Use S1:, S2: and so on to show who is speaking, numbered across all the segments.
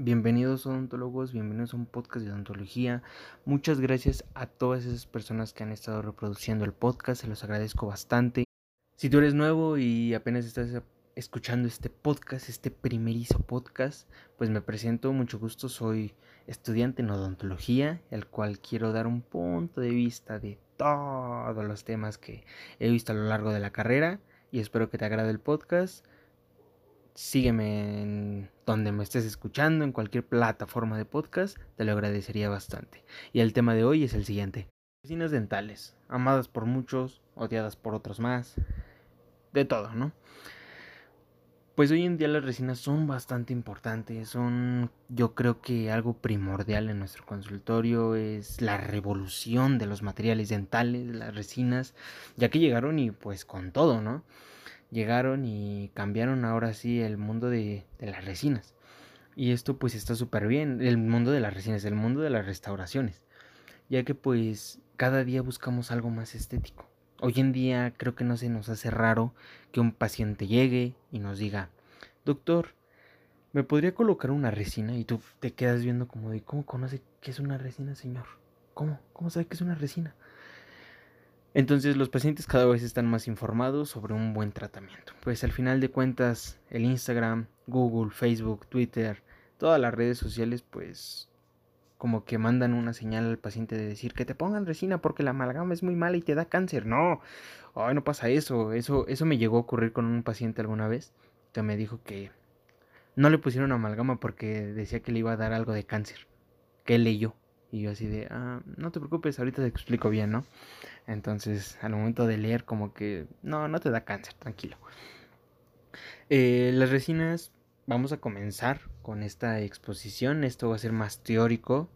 S1: Bienvenidos odontólogos, bienvenidos a un podcast de odontología. Muchas gracias a todas esas personas que han estado reproduciendo el podcast, se los agradezco bastante. Si tú eres nuevo y apenas estás escuchando este podcast, este primerizo podcast, pues me presento, mucho gusto, soy estudiante en odontología, el cual quiero dar un punto de vista de todos los temas que he visto a lo largo de la carrera y espero que te agrade el podcast. Sígueme en donde me estés escuchando, en cualquier plataforma de podcast, te lo agradecería bastante. Y el tema de hoy es el siguiente. Resinas dentales, amadas por muchos, odiadas por otros más, de todo, ¿no? Pues hoy en día las resinas son bastante importantes, son yo creo que algo primordial en nuestro consultorio, es la revolución de los materiales dentales, las resinas, ya que llegaron y pues con todo, ¿no? Llegaron y cambiaron ahora sí el mundo de, las resinas. Y esto pues está súper bien, el mundo de las resinas, el mundo de las restauraciones, ya que pues cada día buscamos algo más estético. Hoy en día creo que no se nos hace raro que un paciente llegue y nos diga, doctor, ¿me podría colocar una resina? Y tú te quedas viendo como de, ¿cómo conoce qué es una resina, señor? ¿Cómo? ¿Cómo sabe que es una resina? Entonces los pacientes cada vez están más informados sobre un buen tratamiento. Pues al final de cuentas el Instagram, Google, Facebook, Twitter, todas las redes sociales pues como que mandan una señal al paciente de decir que te pongan resina porque la amalgama es muy mala y te da cáncer. No, ay, no pasa eso. Eso eso me llegó a ocurrir con un paciente alguna vez que me dijo que no le pusieron amalgama porque decía que le iba a dar algo de cáncer. Que leyó. Y yo así de, ah, no te preocupes, ahorita te explico bien, ¿no? Entonces, al momento de leer, como que, no, no te da cáncer, tranquilo. Eh, las resinas, vamos a comenzar con esta exposición. Esto va a ser más teórico,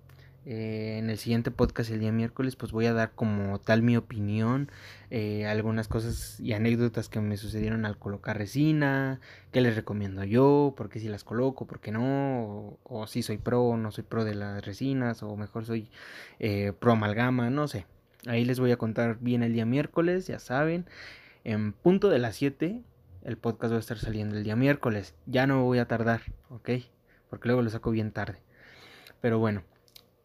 S1: eh, en el siguiente podcast el día miércoles pues voy a dar como tal mi opinión, eh, algunas cosas y anécdotas que me sucedieron al colocar resina, qué les recomiendo yo, por qué si las coloco, por qué no, o, si soy pro o no soy pro de las resinas, o mejor soy eh, pro amalgama, no sé. Ahí les voy a contar bien el día miércoles, ya saben, en punto de las 7 el podcast va a estar saliendo el día miércoles, ya no voy a tardar, ¿ok? Porque luego lo saco bien tarde. Pero bueno,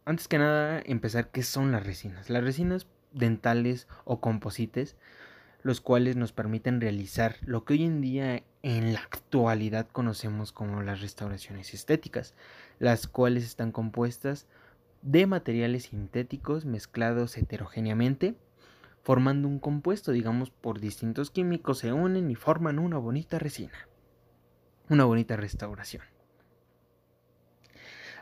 S1: antes que nada, empezar qué son las resinas. Las resinas dentales o composites, los cuales nos permiten realizar lo que hoy en día en la actualidad conocemos como las restauraciones estéticas, las cuales están compuestas de materiales sintéticos mezclados heterogéneamente, formando un compuesto, digamos, por distintos químicos se unen y forman una bonita resina, una bonita restauración.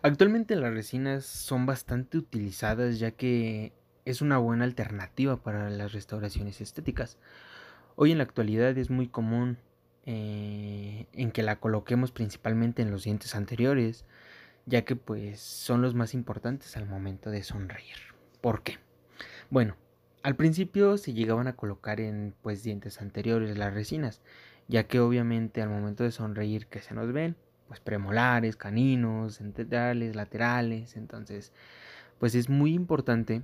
S1: Actualmente las resinas son bastante utilizadas ya que es una buena alternativa para las restauraciones estéticas. Hoy en la actualidad es muy común eh, en que la coloquemos principalmente en los dientes anteriores, ya que pues son los más importantes al momento de sonreír. ¿Por qué? Bueno, al principio se llegaban a colocar en pues dientes anteriores las resinas, ya que obviamente al momento de sonreír que se nos ven, pues premolares, caninos, centrales, laterales. Entonces, pues es muy importante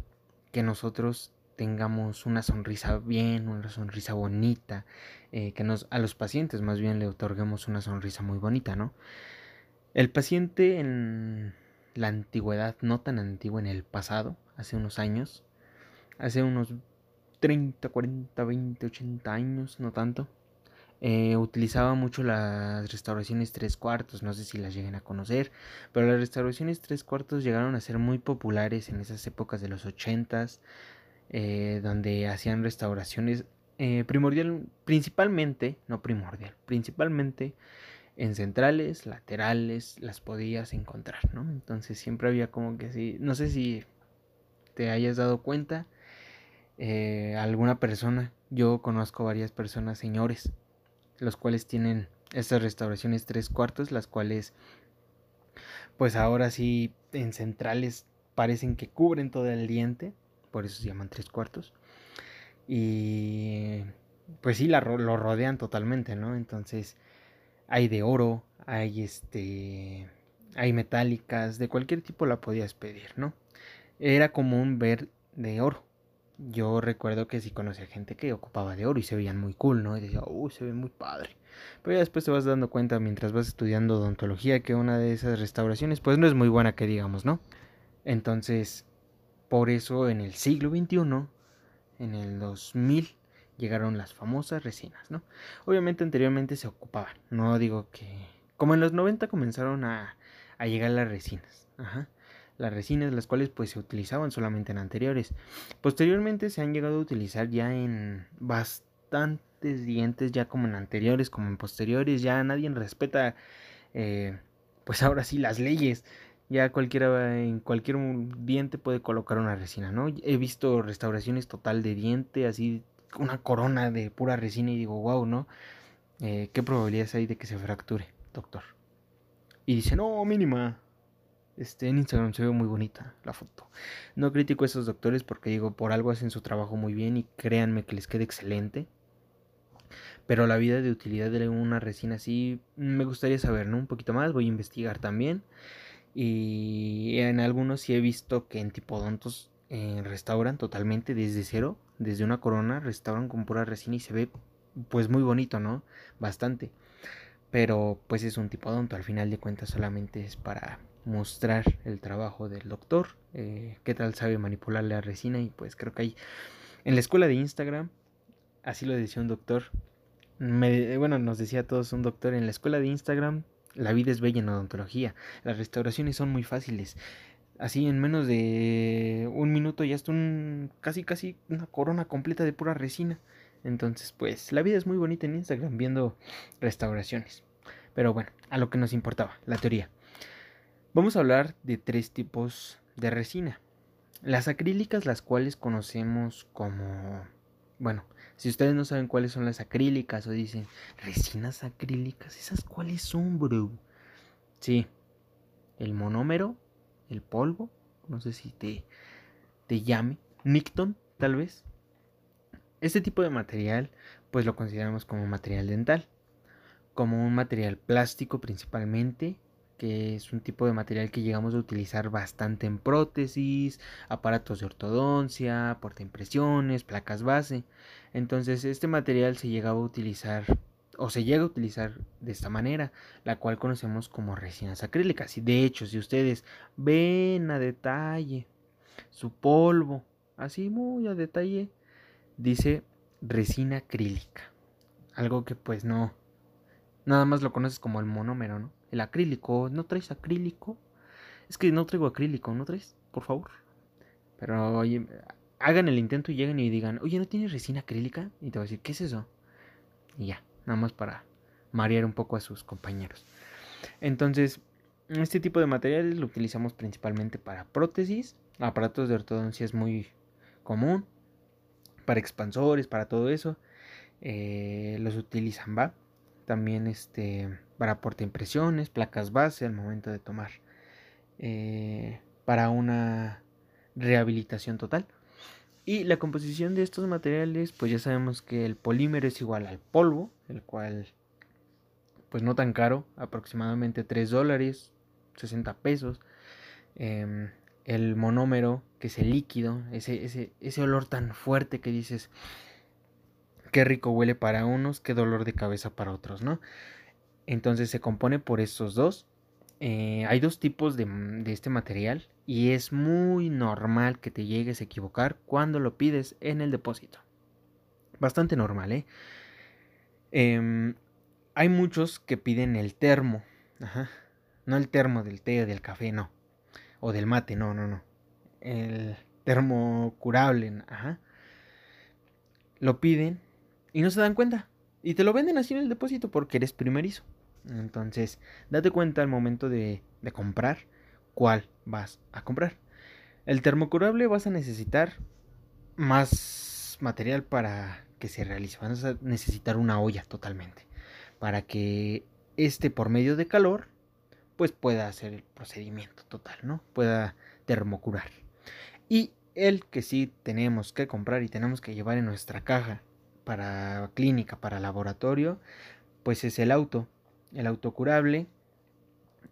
S1: que nosotros tengamos una sonrisa bien, una sonrisa bonita, eh, que nos, a los pacientes más bien le otorguemos una sonrisa muy bonita, ¿no? El paciente en la antigüedad, no tan antigua en el pasado, hace unos años, hace unos 30, 40, 20, 80 años, no tanto, eh, utilizaba mucho las restauraciones tres cuartos, no sé si las lleguen a conocer, pero las restauraciones tres cuartos llegaron a ser muy populares en esas épocas de los ochentas, eh, donde hacían restauraciones eh, primordial, principalmente, no primordial, principalmente en centrales, laterales, las podías encontrar, ¿no? Entonces siempre había como que así, no sé si te hayas dado cuenta, alguna persona, yo conozco varias personas, señores, los cuales tienen estas restauraciones tres cuartos, las cuales pues ahora sí en centrales parecen que cubren todo el diente, por eso se llaman tres cuartos. Y pues sí, la, lo rodean totalmente, ¿no? Entonces hay de oro, hay este, hay metálicas, de cualquier tipo la podías pedir, ¿no? Era común ver de oro, yo recuerdo que sí conocía gente que ocupaba de oro y se veían muy cool, ¿no? Y decía, uy, se ve muy padre. Pero ya después te vas dando cuenta mientras vas estudiando odontología que una de esas restauraciones pues no es muy buena que digamos, ¿no? Entonces, por eso en el siglo XXI, en el 2000, llegaron las famosas resinas, ¿no? Obviamente anteriormente se ocupaban, no digo que... Como en los 90 comenzaron a, a llegar las resinas, ajá las resinas, las cuales pues se utilizaban solamente en anteriores. Posteriormente se han llegado a utilizar ya en bastantes dientes, ya como en anteriores, como en posteriores, ya nadie respeta, eh, pues ahora sí, las leyes. Ya cualquiera en cualquier diente puede colocar una resina, ¿no? He visto restauraciones total de diente, así una corona de pura resina y digo, wow, ¿no? Eh, ¿Qué probabilidades hay de que se fracture, doctor? Y dice, no, mínima, este, en Instagram se ve muy bonita la foto. No critico a esos doctores porque digo, por algo hacen su trabajo muy bien y créanme que les quede excelente. Pero la vida de utilidad de una resina así me gustaría saber, ¿no? Un poquito más, voy a investigar también. Y en algunos sí he visto que en tipodontos eh, restauran totalmente desde cero, desde una corona, restauran con pura resina y se ve pues muy bonito, ¿no? Bastante. Pero pues es un tipodonto, al final de cuentas solamente es para mostrar el trabajo del doctor, eh, qué tal sabe manipular la resina y pues creo que hay en la escuela de Instagram, así lo decía un doctor, me, bueno, nos decía a todos un doctor en la escuela de Instagram, la vida es bella en odontología, las restauraciones son muy fáciles. Así en menos de un minuto ya está un casi casi una corona completa de pura resina. Entonces, pues la vida es muy bonita en Instagram viendo restauraciones. Pero bueno, a lo que nos importaba, la teoría. Vamos a hablar de tres tipos de resina. Las acrílicas, las cuales conocemos como... Bueno, si ustedes no saben cuáles son las acrílicas o dicen resinas acrílicas, ¿esas cuáles son, bro? Sí, el monómero, el polvo, no sé si te, te llame, Nicton, tal vez. Este tipo de material, pues lo consideramos como material dental, como un material plástico principalmente, que es un tipo de material que llegamos a utilizar bastante en prótesis, aparatos de ortodoncia, portaimpresiones, placas base. Entonces este material se llegaba a utilizar o se llega a utilizar de esta manera, la cual conocemos como resinas acrílicas. Y de hecho, si ustedes ven a detalle su polvo, así muy a detalle, dice resina acrílica. Algo que pues no, nada más lo conoces como el monómero, ¿no? El acrílico, ¿no traes acrílico? Es que no traigo acrílico, ¿no traes? Por favor. Pero oye, hagan el intento y lleguen y digan, oye, ¿no tienes resina acrílica? Y te voy a decir, ¿qué es eso? Y ya, nada más para marear un poco a sus compañeros. Entonces, este tipo de materiales lo utilizamos principalmente para prótesis, aparatos de ortodoncia es muy común, para expansores, para todo eso. Eh, los utilizan, ¿va? También este para porta impresiones, placas base al momento de tomar eh, para una rehabilitación total. Y la composición de estos materiales, pues ya sabemos que el polímero es igual al polvo, el cual, pues no tan caro, aproximadamente 3 dólares, 60 pesos. Em, el monómero, que es el líquido, ese, ese, ese olor tan fuerte que dices, qué rico huele para unos, qué dolor de cabeza para otros, ¿no? Entonces se compone por estos dos. Eh, hay dos tipos de, este material y es muy normal que te llegues a equivocar cuando lo pides en el depósito. Bastante normal, ¿eh? Em, hay muchos que piden el termo. Ajá. No el termo del té o del café, no. O del mate, no, no, no. El termo curable, ajá. Lo piden y no se dan cuenta. Y te lo venden así en el depósito porque eres primerizo. Entonces, date cuenta al momento de, comprar cuál vas a comprar. El termocurable vas a necesitar más material para que se realice. Vas a necesitar una olla totalmente. Para que este por medio de calor pues pueda hacer el procedimiento total, ¿no? Pueda termocurar. Y el que sí tenemos que comprar y tenemos que llevar en nuestra caja para clínica, para laboratorio, pues es el auto el autocurable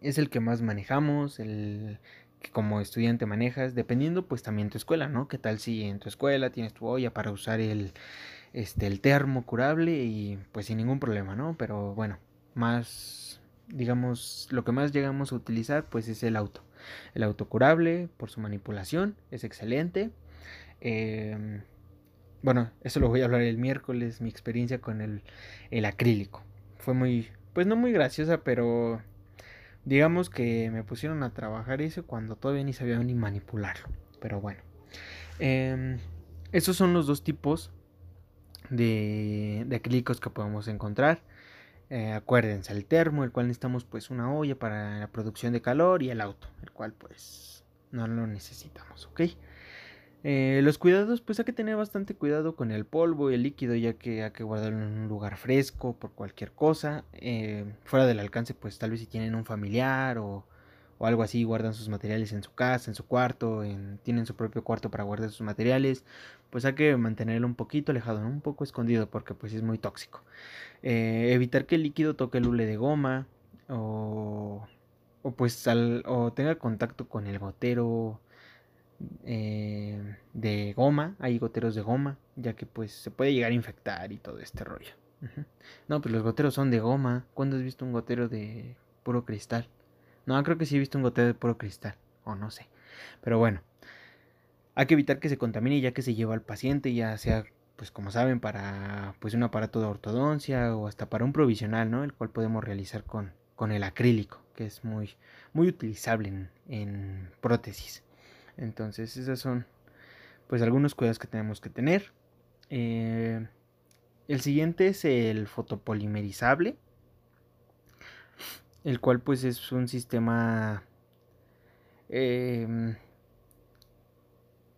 S1: es el que más manejamos, el que como estudiante manejas, dependiendo pues también tu escuela, ¿no? ¿Qué tal si en tu escuela tienes tu olla para usar el, este, el termo curable y pues sin ningún problema, ¿no? Pero bueno, más, digamos, lo que más llegamos a utilizar pues es el auto. El auto curable por su manipulación es excelente. Em, bueno, eso lo voy a hablar el miércoles, mi experiencia con el, el acrílico. Fue muy, pues no muy graciosa, pero digamos que me pusieron a trabajar eso cuando todavía ni sabía ni manipularlo. Pero bueno. Eh, esos son los dos tipos de, de acrílicos que podemos encontrar. Eh, acuérdense, el termo, el cual necesitamos pues una olla para la producción de calor y el auto, el cual pues no lo necesitamos, ¿ok? Eh, los cuidados, pues hay que tener bastante cuidado con el polvo y el líquido, ya que hay que guardarlo en un lugar fresco por cualquier cosa. Eh, fuera del alcance, pues tal vez si tienen un familiar o, o, algo así, guardan sus materiales en su casa, en su cuarto, en, tienen su propio cuarto para guardar sus materiales, pues hay que mantenerlo un poquito alejado, un poco escondido, porque pues es muy tóxico. Eh, evitar que el líquido toque el hule de goma o, o pues o tenga contacto con el gotero eh, de goma, hay goteros de goma, ya que pues se puede llegar a infectar y todo este rollo. No, pues los goteros son de goma. ¿Cuándo has visto un gotero de puro cristal? No, creo que sí he visto un gotero de puro cristal, o no sé. Pero bueno, hay que evitar que se contamine ya que se lleva al paciente, ya sea pues como saben para pues un aparato de ortodoncia o hasta para un provisional, ¿no? El cual podemos realizar con, con el acrílico, que es muy muy utilizable en, en prótesis. Entonces, esos son pues algunos cuidados que tenemos que tener. Eh, el siguiente es el fotopolimerizable, el cual pues es un sistema eh,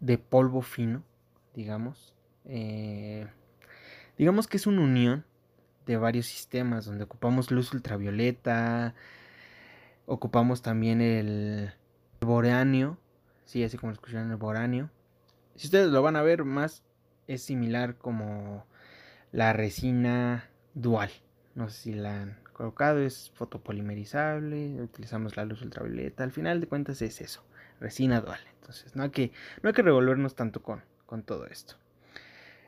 S1: de polvo fino, digamos. Eh, digamos que es una unión de varios sistemas donde ocupamos luz ultravioleta, ocupamos también el boreanio, Sí, así como lo escucharon el boráneo. Si ustedes lo van a ver más, es similar como la resina dual. No sé si la han colocado, es fotopolimerizable, utilizamos la luz ultravioleta. Al final de cuentas es eso, resina dual. Entonces no hay que, no hay que revolvernos tanto con, con todo esto.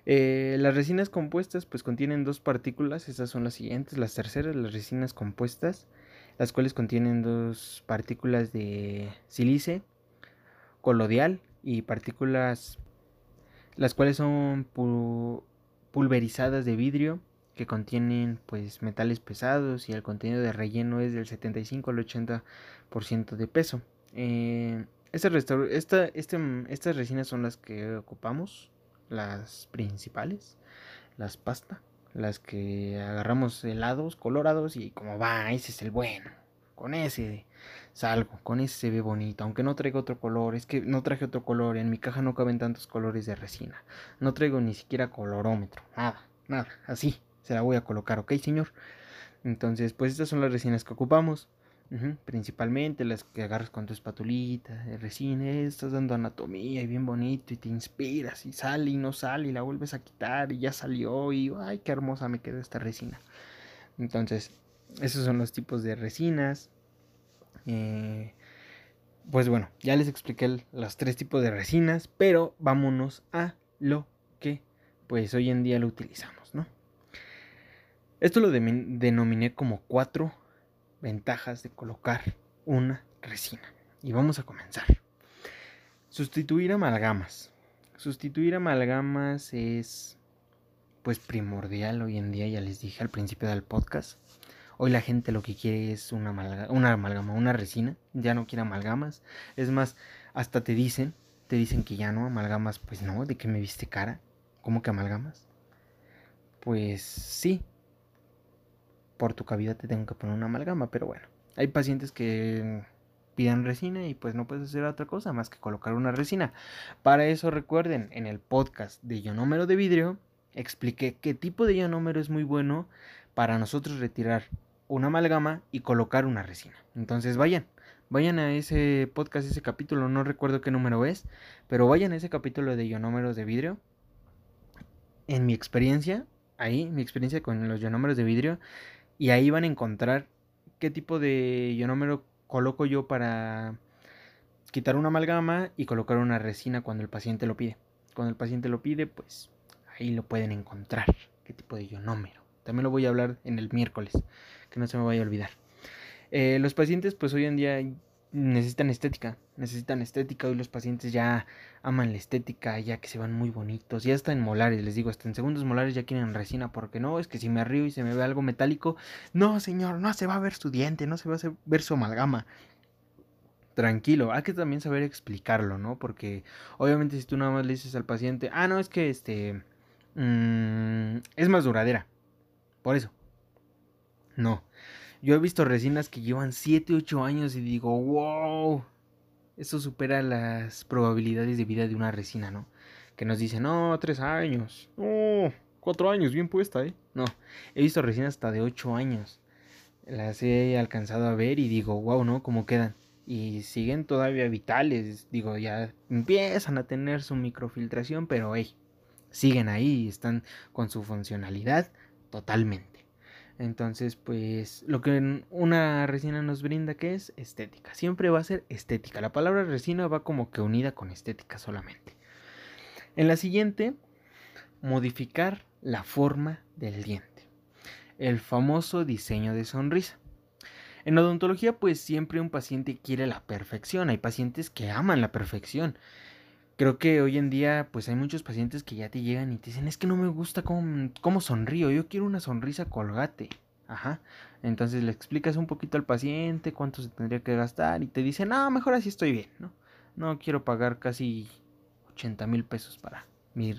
S1: Eh, las resinas compuestas pues contienen dos partículas, estas son las siguientes, las terceras, las resinas compuestas, las cuales contienen dos partículas de sílice colodial y partículas las cuales son pulverizadas de vidrio que contienen pues metales pesados y el contenido de relleno es del 75 al 80% de peso. Este esta, este, estas resinas son las que ocupamos, las principales, las pasta, las que agarramos helados colorados y como va, ese es el bueno, con ese salgo, con ese se ve bonito, aunque no traigo otro color, es que no traje otro color, en mi caja no caben tantos colores de resina, no traigo ni siquiera colorómetro, nada, nada, así se la voy a colocar, ¿ok señor? Entonces, pues estas son las resinas que ocupamos, principalmente las que agarras con tu espatulita de resina, estás dando anatomía y bien bonito y te inspiras y sale y no sale y la vuelves a quitar y ya salió y ay, qué hermosa me quedó esta resina. Entonces, esos son los tipos de resinas. Eh, pues bueno, ya les expliqué los tres tipos de resinas, pero vámonos a lo que pues hoy en día lo utilizamos, ¿no? Esto lo denominé como cuatro ventajas de colocar una resina. Y vamos a comenzar. Sustituir amalgamas. Sustituir amalgamas es pues primordial hoy en día, ya les dije al principio del podcast. Hoy la gente lo que quiere es una, una amalgama, una resina. Ya no quiere amalgamas. Es más, hasta te dicen, te dicen que ya no amalgamas. Pues no, de que me viste cara. ¿Cómo que amalgamas? Pues sí. Por tu cavidad te tengo que poner una amalgama, pero bueno. Hay pacientes que pidan resina y pues no puedes hacer otra cosa más que colocar una resina. Para eso recuerden, en el podcast de ionómero de vidrio expliqué qué tipo de ionómero es muy bueno para nosotros retirar una amalgama y colocar una resina. Entonces vayan, vayan a ese podcast, ese capítulo, no recuerdo qué número es, pero vayan a ese capítulo de ionómeros de vidrio. En mi experiencia, ahí, mi experiencia con los ionómeros de vidrio, y ahí van a encontrar qué tipo de ionómero coloco yo para quitar una amalgama y colocar una resina cuando el paciente lo pide. Cuando el paciente lo pide, pues ahí lo pueden encontrar. ¿Qué tipo de ionómero? También lo voy a hablar en el miércoles, que no se me vaya a olvidar. Eh, los pacientes, pues hoy en día necesitan estética, necesitan estética. Hoy los pacientes ya aman la estética, ya que se van muy bonitos. Ya está en molares, les digo, hasta en segundos molares ya quieren resina, porque no, es que si me río y se me ve algo metálico, no, señor, no se va a ver su diente, no se va a ver su amalgama. Tranquilo, hay que también saber explicarlo, ¿no? Porque obviamente si tú nada más le dices al paciente, ah, no, es que este mm, es más duradera. Por eso. No. Yo he visto resinas que llevan 7, 8 años y digo, wow, eso supera las probabilidades de vida de una resina, ¿no? Que nos dicen, no, 3 años, no, 4 años, bien puesta, ¿eh? No, he visto resinas hasta de 8 años. Las he alcanzado a ver y digo, wow, ¿no? ¿Cómo quedan? Y siguen todavía vitales, digo, ya empiezan a tener su microfiltración, pero hey, siguen ahí están con su funcionalidad totalmente. Entonces, pues lo que una resina nos brinda que es estética. Siempre va a ser estética. La palabra resina va como que unida con estética solamente. En la siguiente, modificar la forma del diente. El famoso diseño de sonrisa. En odontología, pues siempre un paciente quiere la perfección. Hay pacientes que aman la perfección creo que hoy en día pues hay muchos pacientes que ya te llegan y te dicen es que no me gusta cómo, cómo sonrío, yo quiero una sonrisa colgate. Ajá. Entonces le explicas un poquito al paciente cuánto se tendría que gastar y te dice, no, mejor así estoy bien, ¿no? No quiero pagar casi 80 mil pesos para mi,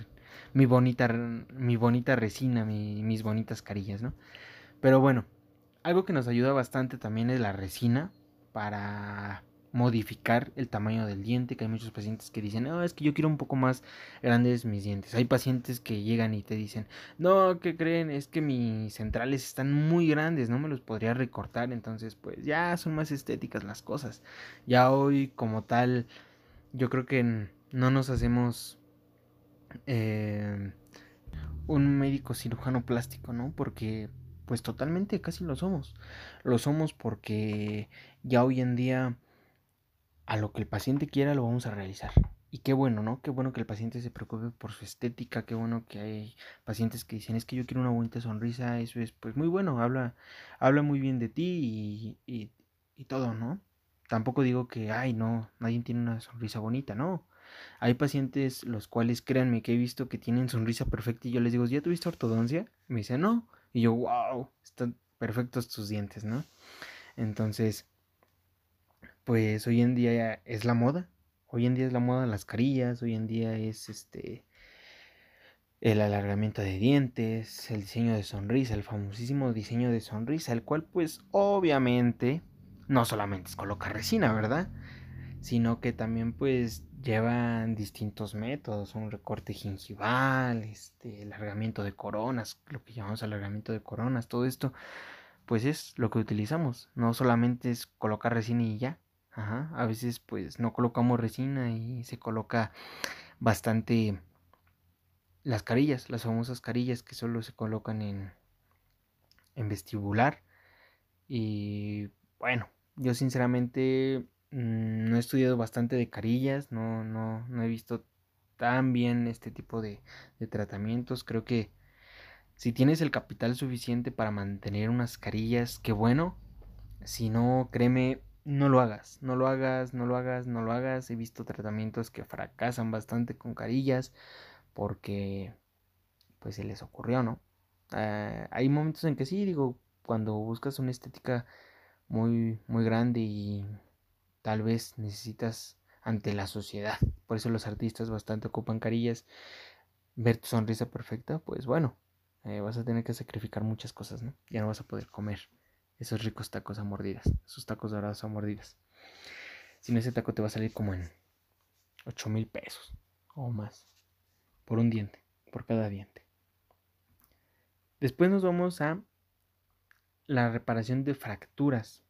S1: mi, bonita, mi bonita resina, mis bonitas carillas, ¿no? Pero bueno, algo que nos ayuda bastante también es la resina para modificar el tamaño del diente, que hay muchos pacientes que dicen, no, es que yo quiero un poco más grandes mis dientes. Hay pacientes que llegan y te dicen, no, ¿qué creen? Es que mis centrales están muy grandes, no me los podría recortar, entonces pues ya son más estéticas las cosas. Ya hoy como tal, yo creo que no nos hacemos eh, un médico cirujano plástico, ¿no? Porque pues totalmente casi lo somos. Lo somos porque ya hoy en día a lo que el paciente quiera lo vamos a realizar. Y qué bueno, ¿no? Qué bueno que el paciente se preocupe por su estética, qué bueno que hay pacientes que dicen, es que yo quiero una bonita sonrisa, eso es pues muy bueno, habla, habla muy bien de ti y, y, todo, ¿no? Tampoco digo que, ay, no, nadie tiene una sonrisa bonita, no. Hay pacientes los cuales, créanme, que he visto que tienen sonrisa perfecta y yo les digo, ¿ya tuviste ortodoncia? me dicen, no. Y yo, wow, están perfectos tus dientes, ¿no? Entonces, pues hoy en día es la moda. Hoy en día es la moda las carillas, hoy en día es este el alargamiento de dientes, el diseño de sonrisa, el famosísimo diseño de sonrisa, el cual pues obviamente no solamente es colocar resina, ¿verdad? Sino que también pues llevan distintos métodos, un recorte gingival, este, alargamiento de coronas, lo que llamamos alargamiento de coronas, todo esto pues es lo que utilizamos, no solamente es colocar resina y ya, Ajá, a veces pues no colocamos resina y se coloca bastante las carillas, las famosas carillas que solo se colocan en, en vestibular. Y bueno, yo sinceramente mm, no he estudiado bastante de carillas, no, no, no he visto tan bien este tipo de, de tratamientos. Creo que si tienes el capital suficiente para mantener unas carillas, qué bueno. Si no, créeme, no lo hagas, no lo hagas, no lo hagas, no lo hagas. He visto tratamientos que fracasan bastante con carillas porque pues se les ocurrió, ¿no? Ah, hay momentos en que sí, digo, cuando buscas una estética muy, muy grande y tal vez necesitas ante la sociedad, por eso los artistas bastante ocupan carillas, ver tu sonrisa perfecta, pues bueno, eh, vas a tener que sacrificar muchas cosas, ¿no? Ya no vas a poder comer esos ricos tacos a mordidas, esos tacos dorados a mordidas. Si no, ese taco te va a salir como en 8 mil pesos o más por un diente, por cada diente. Después nos vamos a la reparación de fracturas.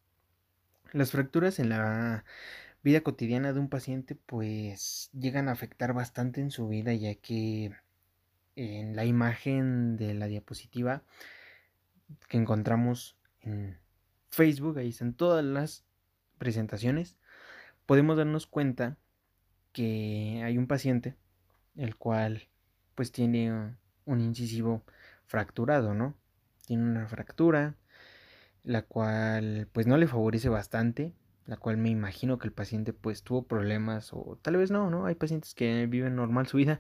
S1: Las fracturas en la vida cotidiana de un paciente pues llegan a afectar bastante en su vida ya que en la imagen de la diapositiva que encontramos en Facebook, ahí están todas las presentaciones, podemos darnos cuenta que hay un paciente el cual pues tiene un incisivo fracturado, ¿no? Tiene una fractura, la cual pues no le favorece bastante, la cual me imagino que el paciente pues tuvo problemas o tal vez no, ¿no? Hay pacientes que viven normal su vida,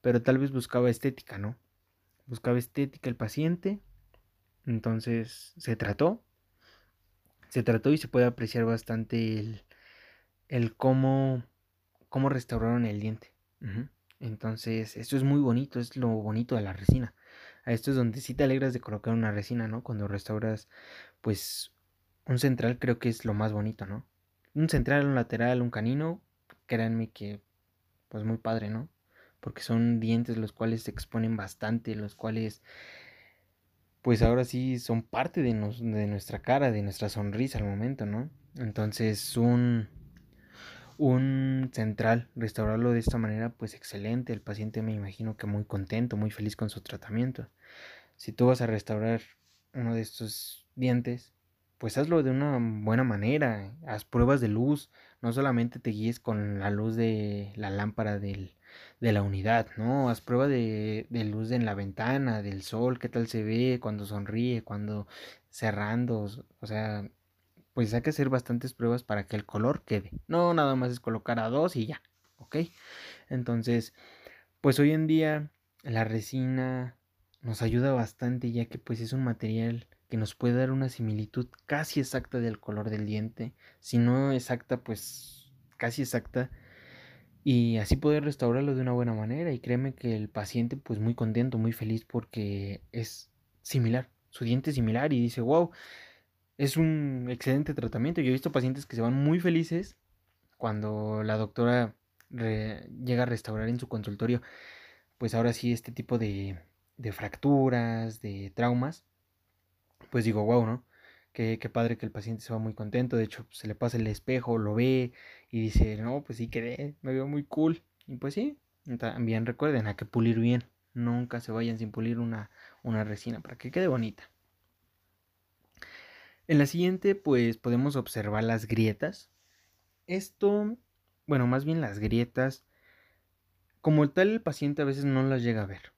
S1: pero tal vez buscaba estética, ¿no? Buscaba estética el paciente, entonces se trató, se trató y se puede apreciar bastante el, el cómo, cómo restauraron el diente. Entonces, esto es muy bonito, es lo bonito de la resina. A esto es donde sí te alegras de colocar una resina, ¿no? Cuando restauras, pues, un central creo que es lo más bonito, ¿no? Un central, un lateral, un canino, créanme que, pues, muy padre, ¿no? Porque son dientes los cuales se exponen bastante, los cuales, pues, ahora sí son parte de, de nuestra cara, de nuestra sonrisa al momento, ¿no? Entonces, un un central, restaurarlo de esta manera, pues excelente. El paciente me imagino que muy contento, muy feliz con su tratamiento. Si tú vas a restaurar uno de estos dientes, pues hazlo de una buena manera. Haz pruebas de luz. No solamente te guíes con la luz de la lámpara del, de la unidad, ¿no? Haz prueba de, de luz en la ventana, del sol, qué tal se ve cuando sonríe, cuando cerrando. O sea, pues hay que hacer bastantes pruebas para que el color quede. No nada más es colocar a dos y ya, ¿ok? Entonces, pues hoy en día la resina nos ayuda bastante ya que pues es un material que nos puede dar una similitud casi exacta del color del diente. Si no exacta, pues casi exacta. Y así poder restaurarlo de una buena manera. Y créeme que el paciente pues muy contento, muy feliz porque es similar. Su diente es similar y dice, wow, es un excelente tratamiento. Yo he visto pacientes que se van muy felices cuando la doctora llega a restaurar en su consultorio, pues ahora sí este tipo de, de fracturas, de traumas, pues digo, wow, ¿no? Qué, padre que el paciente se va muy contento, de hecho se le pasa el espejo, lo ve y dice, no, pues sí quedé, me veo muy cool. Y pues sí, también recuerden, hay que pulir bien, nunca se vayan sin pulir una, una resina para que quede bonita. En la siguiente, pues podemos observar las grietas. Esto, bueno, más bien las grietas, como tal el paciente a veces no las llega a ver.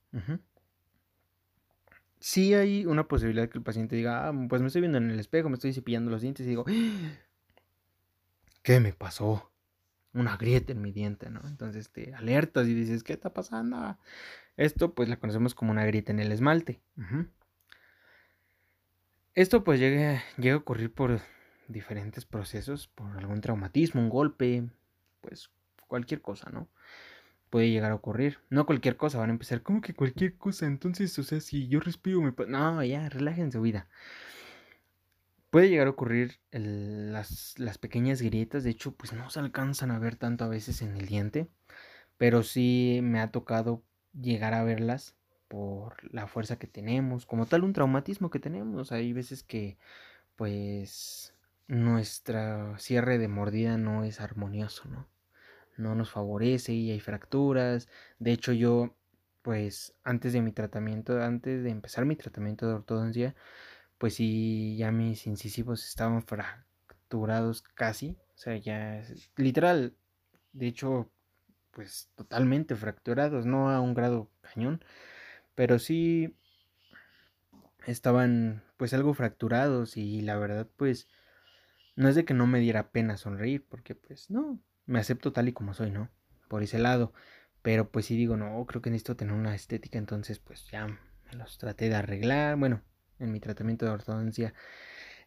S1: Sí hay una posibilidad que el paciente diga, ah, pues me estoy viendo en el espejo, me estoy cepillando los dientes y digo, ¿qué me pasó? Una grieta en mi diente, ¿no? Entonces te alertas y dices, ¿qué está pasando? Esto pues la conocemos como una grieta en el esmalte. Esto pues llega a ocurrir por diferentes procesos, por algún traumatismo, un golpe, pues cualquier cosa, ¿no? Puede llegar a ocurrir. No cualquier cosa, van a empezar, como que cualquier cosa? Entonces, o sea, si yo respiro, me... No, ya, relájense vida. Puede llegar a ocurrir las, las pequeñas grietas, de hecho, pues no se alcanzan a ver tanto a veces en el diente, pero sí me ha tocado llegar a verlas por la fuerza que tenemos, como tal un traumatismo que tenemos. Hay veces que pues nuestra cierre de mordida no es armonioso, ¿no? No nos favorece y hay fracturas. De hecho yo pues antes de mi tratamiento, antes de empezar mi tratamiento de ortodoncia, pues sí, ya mis incisivos estaban fracturados casi, o sea, ya literal, de hecho, pues totalmente fracturados, no a un grado cañón, pero sí estaban pues algo fracturados y la verdad pues no es de que no me diera pena sonreír, porque pues no, me acepto tal y como soy, ¿no? Por ese lado. Pero pues sí digo, no, creo que necesito tener una estética, entonces pues ya me los traté de arreglar. Bueno, en mi tratamiento de ortodoncia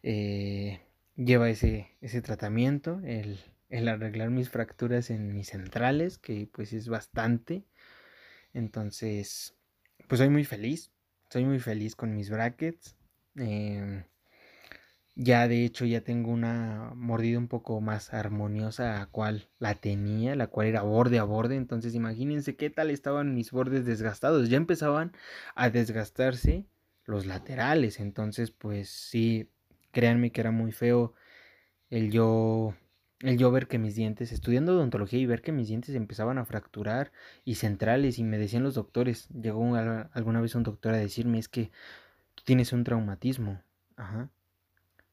S1: eh, lleva ese, ese tratamiento, el, el arreglar mis fracturas en mis centrales, que pues es bastante. Entonces, pues soy muy feliz. Soy muy feliz con mis brackets. Em, ya de hecho ya tengo una mordida un poco más armoniosa a cual la tenía, la cual era borde a borde. Entonces imagínense qué tal estaban mis bordes desgastados. Ya empezaban a desgastarse los laterales. Entonces pues sí, créanme que era muy feo el yo el yo ver que mis dientes, estudiando odontología y ver que mis dientes empezaban a fracturar y centrales y me decían los doctores, llegó alguna vez un doctor a decirme es que tú tienes un traumatismo, ajá,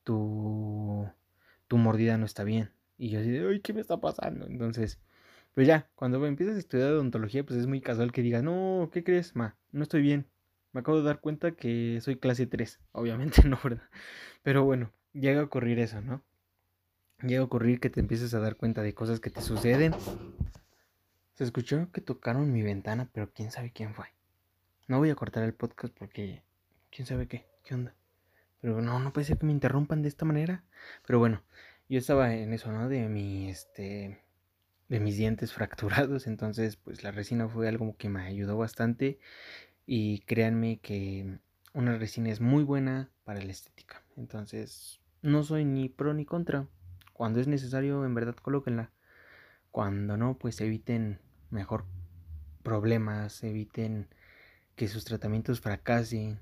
S1: tu, tu mordida no está bien, Y yo así de, ¿qué me está pasando? Entonces, pues ya, cuando empiezas a estudiar odontología, pues es muy casual que digas, no, ¿qué crees, ma? No estoy bien. Me acabo de dar cuenta que soy clase 3. Obviamente no, ¿verdad? Pero bueno, llega a ocurrir eso, ¿no? Llega a ocurrir que te empieces a dar cuenta de cosas que te suceden. Se escuchó que tocaron mi ventana, pero quién sabe quién fue. No voy a cortar el podcast porque quién sabe qué, qué onda. Pero no, no puede ser que me interrumpan de esta manera. Pero bueno, yo estaba en eso, ¿no? De mi, este, de mis dientes fracturados. Entonces, pues la resina fue algo que me ayudó bastante. Y créanme que una resina es muy buena para la estética. Entonces, no soy ni pro ni contra. Cuando es necesario, en verdad, colóquenla. Cuando no, pues eviten mejor problemas, eviten que sus tratamientos fracasen,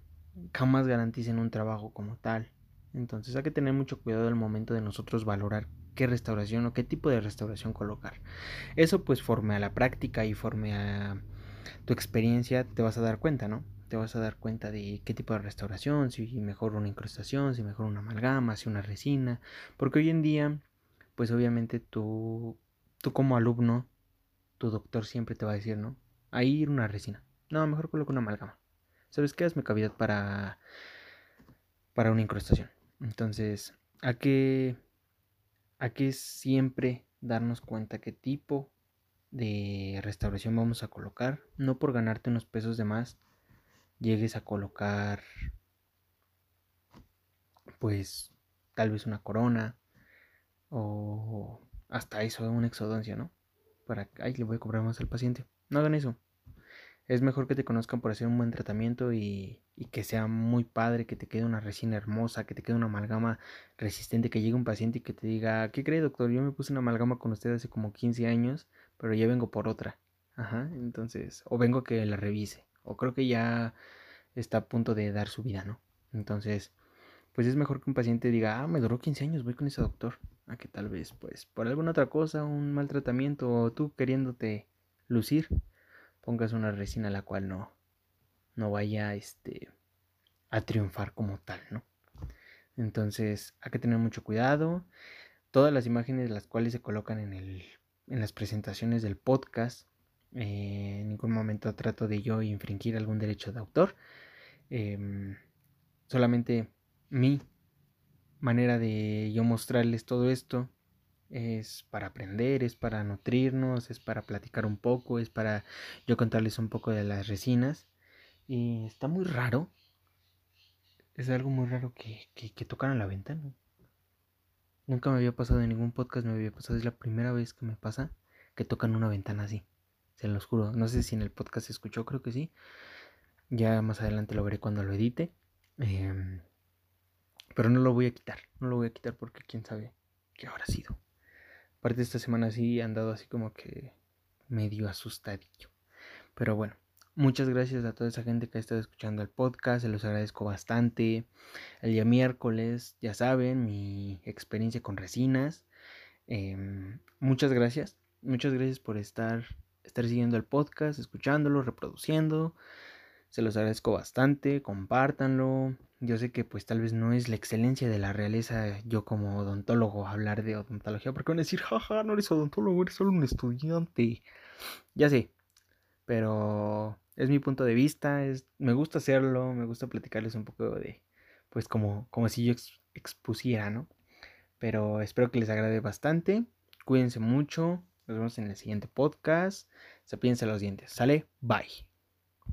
S1: jamás garanticen un trabajo como tal. Entonces hay que tener mucho cuidado al momento de nosotros valorar qué restauración o qué tipo de restauración colocar. Eso pues forme a la práctica y forme a tu experiencia te vas a dar cuenta, ¿no? Te vas a dar cuenta de qué tipo de restauración, si mejor una incrustación, si mejor una amalgama, si una resina, porque hoy en día pues obviamente tú, tú como alumno, tu doctor siempre te va a decir, ¿no? Ahí una resina. No, mejor coloco una amalgama. ¿Sabes qué? Hazme cavidad para, para una incrustación. Entonces, hay que, siempre darnos cuenta qué tipo de restauración vamos a colocar. No por ganarte unos pesos de más, llegues a colocar, pues, tal vez una corona o hasta eso, una exodoncia, ¿no? Para, ay, le voy a cobrar más al paciente. No hagan eso es mejor que te conozcan por hacer un buen tratamiento y, que sea muy padre, que te quede una resina hermosa, que te quede una amalgama resistente, que llegue un paciente y que te diga, ¿qué cree doctor? Yo me puse una amalgama con usted hace como 15 años, pero ya vengo por otra. Ajá, entonces, o vengo que la revise, o creo que ya está a punto de dar su vida, ¿no? Entonces, pues es mejor que un paciente diga, ah, me duró 15 años, voy con ese doctor, a que tal vez, pues, por alguna otra cosa, un mal tratamiento, o tú queriéndote lucir, pongas una resina la cual no, no vaya este, a triunfar como tal, ¿no? Entonces hay que tener mucho cuidado. Todas las imágenes las cuales se colocan en, el, en las presentaciones del podcast, eh, en ningún momento trato de yo infringir algún derecho de autor. Em, solamente mi manera de yo mostrarles todo esto es para aprender, es para nutrirnos, es para platicar un poco, es para yo contarles un poco de las resinas. Y está muy raro. Es algo muy raro que, que, que tocan a la ventana. Nunca me había pasado en ningún podcast, me había pasado. Es la primera vez que me pasa que tocan una ventana así. Se los juro. No sé si en el podcast se escuchó, creo que sí. Ya más adelante lo veré cuando lo edite. Em, pero no lo voy a quitar. No lo voy a quitar porque quién sabe qué habrá sido. Aparte esta semana sí he andado así como que medio asustadillo. Pero bueno, muchas gracias a toda esa gente que ha estado escuchando el podcast, se los agradezco bastante. El día miércoles, ya saben, mi experiencia con resinas. Em, muchas gracias, muchas gracias por estar, estar siguiendo el podcast, escuchándolo, reproduciendo. Se los agradezco bastante, compártanlo. Yo sé que pues tal vez no es la excelencia de la realeza yo como odontólogo hablar de odontología, porque van a decir, jaja, no eres odontólogo, eres solo un estudiante. Ya sé, pero es mi punto de vista, es, me gusta hacerlo, me gusta platicarles un poco de, pues como, como si yo expusiera, ¿no? Pero espero que les agrade bastante, cuídense mucho, nos vemos en el siguiente podcast, se piensa los dientes, ¿sale? Bye.